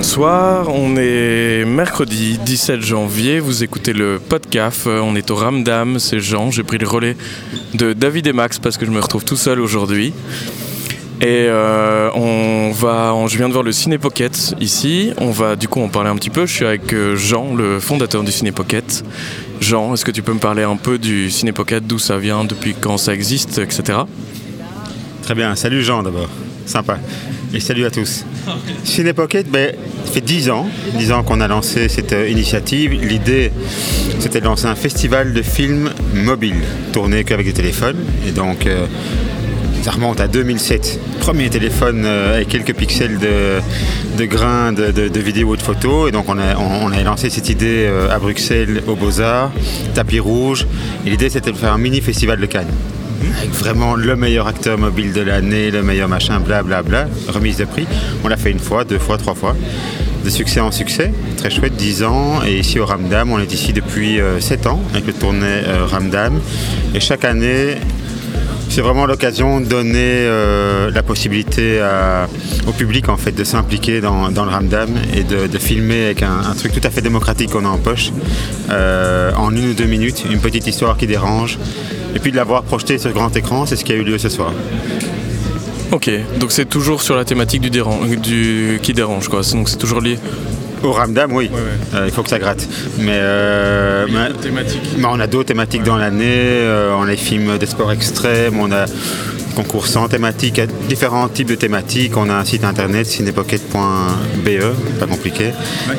Bonsoir, on est mercredi 17 janvier, vous écoutez le podcast, on est au Ramdam, c'est Jean, j'ai pris le relais de David et Max parce que je me retrouve tout seul aujourd'hui. Et euh, on va, je viens de voir le Ciné Pocket ici, on va du coup en parler un petit peu, je suis avec euh, Jean, le fondateur du Ciné Pocket. Jean, est-ce que tu peux me parler un peu du Ciné Pocket, d'où ça vient, depuis quand ça existe, etc. Très bien, salut Jean d'abord, sympa. Et salut à tous. Ciné Pocket, ben, ça fait 10 ans, 10 ans qu'on a lancé cette euh, initiative. L'idée, c'était de lancer un festival de films mobiles, tourné qu'avec des téléphones. Et donc, euh, ça remonte à 2007. Premier téléphone euh, avec quelques pixels de, grains de, de, vidéos ou de photos. Et donc, on a, on a lancé cette idée à Bruxelles, au Beaux-Arts, tapis rouge. Et l'idée, c'était de faire un mini festival de Cannes avec vraiment le meilleur acteur mobile de l'année, le meilleur machin, blablabla, remise de prix. On l'a fait une fois, deux fois, trois fois. De succès en succès, très chouette, 10 ans. Et ici au Ramdam, on est ici depuis 7 euh, ans avec le tournée euh, Ramdam. Et chaque année, c'est vraiment l'occasion de donner euh, la possibilité au public en fait de s'impliquer dans, le Ramdam et de, filmer avec un, truc tout à fait démocratique qu'on a en poche en une ou deux minutes, une petite histoire qui dérange et puis de l'avoir projeté sur grand écran, c'est ce qui a eu lieu ce soir. Ok, donc c'est toujours sur la thématique du, du qui dérange, quoi. Donc c'est toujours lié. Au Ramdam, oui. Euh, il faut que ça gratte. Mais, euh, on a d'autres thématiques dans l'année. Euh, on a les films des sports extrêmes, on a concours sans thématique, différents types de thématiques. On a un site internet cinépocket.be, pas compliqué.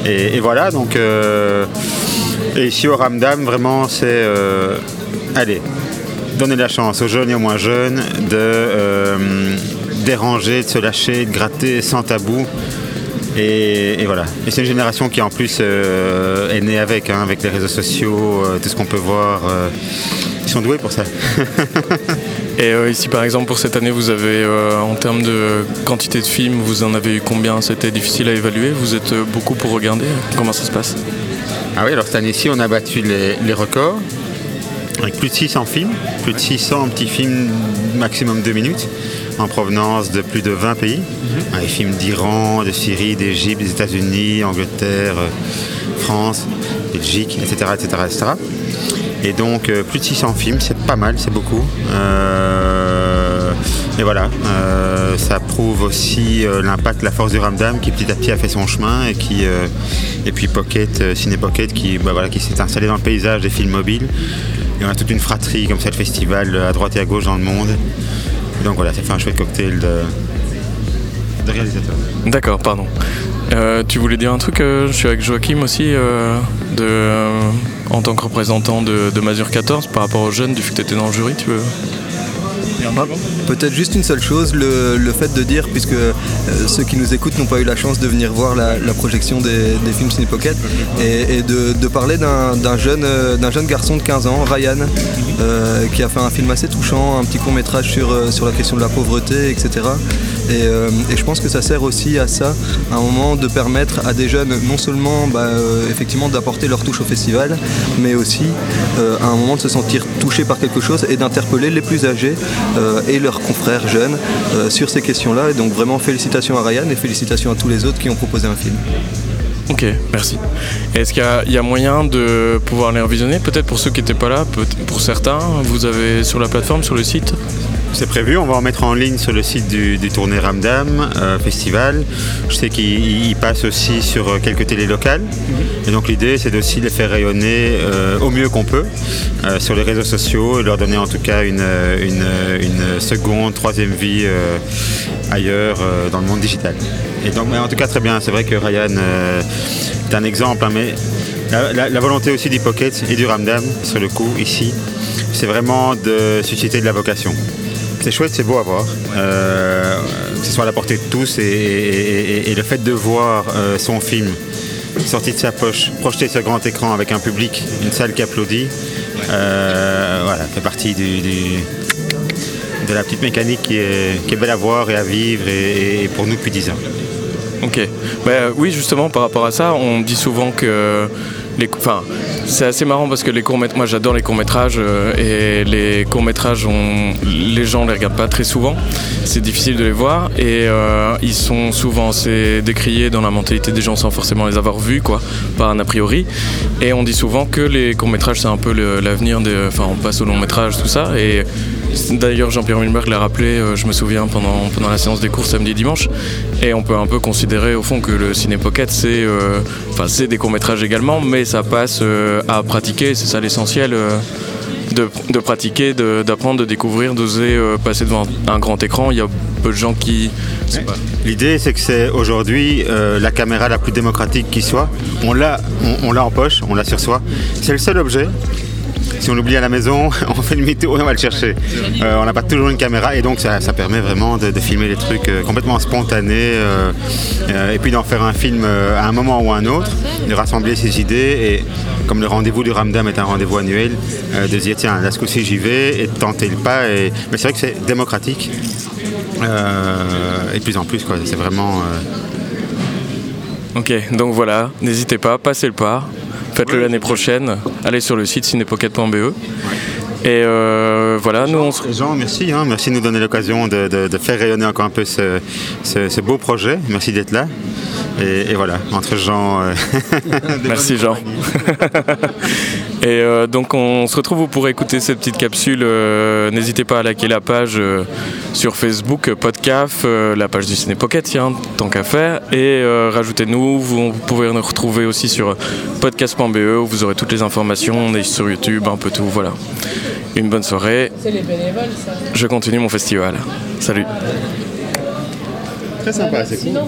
Et, voilà, donc. et ici au Ramdam, vraiment, c'est. allez, donner la chance aux jeunes et aux moins jeunes de euh, déranger, de se lâcher, de gratter sans tabou. Et, voilà. Et c'est une génération qui en plus euh, est née avec, hein, avec les réseaux sociaux, euh, tout ce qu'on peut voir. ils sont doués pour ça. et ici par exemple pour cette année, vous avez en termes de quantité de films, vous en avez eu combien? C'était difficile à évaluer. Vous êtes beaucoup pour regarder. Comment ça se passe? Ah oui, alors cette année-ci, on a battu les records avec plus de 600 films, plus de 600 petits films maximum 2 minutes, en provenance de plus de 20 pays. Des films d'Iran, de Syrie, d'Égypte, des États-Unis, Angleterre, euh, France, Belgique, etc. etc., etc. Et donc euh, plus de 600 films, c'est pas mal, c'est beaucoup. Euh, et voilà, ça prouve aussi l'impact, la force du Ramdam qui petit à petit a fait son chemin et qui et puis Pocket, Ciné Pocket qui, bah, voilà, qui s'est installé dans le paysage des films mobiles il y a toute une fratrie comme ça de festival à droite et à gauche dans le monde. donc voilà, ça fait un chouette cocktail de, de réalisateurs. D'accord, pardon. Euh, tu voulais dire un truc euh, Je suis avec Joachim aussi, euh, en tant que représentant de, de Mazur 14 par rapport aux jeunes, du fait que tu étais dans le jury, tu veux Peut-être juste une seule chose, le, fait de dire, puisque euh, ceux qui nous écoutent n'ont pas eu la chance de venir voir la, projection des, films Ciné Pocket, et, de, parler d'un jeune, euh, garçon de 15 ans, Ryan, euh, qui a fait un film assez touchant, un petit court métrage sur la question de la pauvreté, etc. Et, je pense que ça sert aussi à ça, à un moment de permettre à des jeunes non seulement bah, effectivement d'apporter leur touche au festival, mais aussi à un moment de se sentir touché par quelque chose et d'interpeller les plus âgés euh, et leurs confrères jeunes euh, sur ces questions-là. Et donc vraiment félicitations à Ryan et félicitations à tous les autres qui ont proposé un film. Ok, merci. Est-ce qu'il y, a moyen de pouvoir les revisionner? Peut-être pour ceux qui n'étaient pas là, pour certains, vous avez sur la plateforme, sur le site? C'est prévu, on va en mettre en ligne sur le site du, tournée Ramdam euh, Festival. Je sais qu'il passe aussi sur euh, quelques télés locales. Mhm. Et donc l'idée c'est aussi de les faire rayonner euh, au mieux qu'on peut sur les réseaux sociaux et leur donner en tout cas une, seconde, troisième vie ailleurs dans le monde digital. Et donc en tout cas très bien, c'est vrai que Ryan est un exemple, hein, mais la, la, volonté aussi du Pocket et du Ramdam sur le coup ici, c'est vraiment de susciter de la vocation. C'est chouette, c'est beau à voir. Euh, que ce soit à la portée de tous et, le fait de voir euh, son film sorti de sa poche, projeté sur grand écran avec un public, une salle qui applaudit, euh, voilà, fait partie de la petite mécanique qui est, belle à voir et à vivre et, pour nous depuis 10 ans. Ok. Bah, oui, justement, par rapport à ça, on dit souvent que les, enfin, c'est assez marrant parce que les courts moi j'adore les courts métrages et les courts métrages, les gens les regardent pas très souvent. C'est difficile de les voir et ils sont souvent assez décriés dans la mentalité des gens sans forcément les avoir vus, quoi, par un a priori. Et on dit souvent que les courts métrages c'est un peu l'avenir, enfin on passe au long métrage, tout ça. Et D'ailleurs, Jean-Pierre Milberg l'a rappelé, euh, je me souviens, pendant, pendant la séance des cours samedi et dimanche. Et on peut un peu considérer au fond que le ciné pocket, c'est euh, des courts-métrages également, mais ça passe euh, à pratiquer, c'est ça l'essentiel. De, de, pratiquer, d'apprendre, de, découvrir, d'oser passer devant un grand écran. Il y a peu de gens qui. L'idée, c'est que c'est aujourd'hui la caméra la plus démocratique qui soit. On l'a, on l'a en poche, on l'a sur soi. C'est le seul objet si on l'oublie à la maison, on fait demi-tour et on va le chercher. Euh, on n'a pas toujours une caméra et donc ça, permet vraiment de, filmer des trucs euh, complètement spontanés euh, et puis d'en faire un film à un moment ou à un autre, de rassembler ses idées et comme le rendez-vous du Ramdam est un rendez-vous annuel, de se dire tiens, là ce coup-ci j'y vais et de tenter le pas. Mais c'est vrai que c'est démocratique et de plus en plus, quoi. c'est vraiment... Ok, donc voilà, n'hésitez pas, passez le pas, Faites-le l'année prochaine. Allez sur le site cinépocket.be. Et euh, voilà, nous on se... Jean, merci, hein. merci de nous donner l'occasion de, faire rayonner encore un peu ce beau projet. Merci d'être là. Et, voilà, entre Jean. Euh, Merci Jean. et euh, donc on se retrouve pour écouter cette petite capsule. Euh, n'hésitez pas à liker la page sur Facebook, Podcaf, la page du Ciné Pocket, tiens, tant qu'à faire. Et rajoutez-nous, vous, pouvez nous retrouver aussi sur podcast.be où vous aurez toutes les informations. On est sur YouTube, un peu tout, voilà. Une bonne soirée. C'est les bénévoles ça. Je continue mon festival. Salut. Très sympa, c'est cool.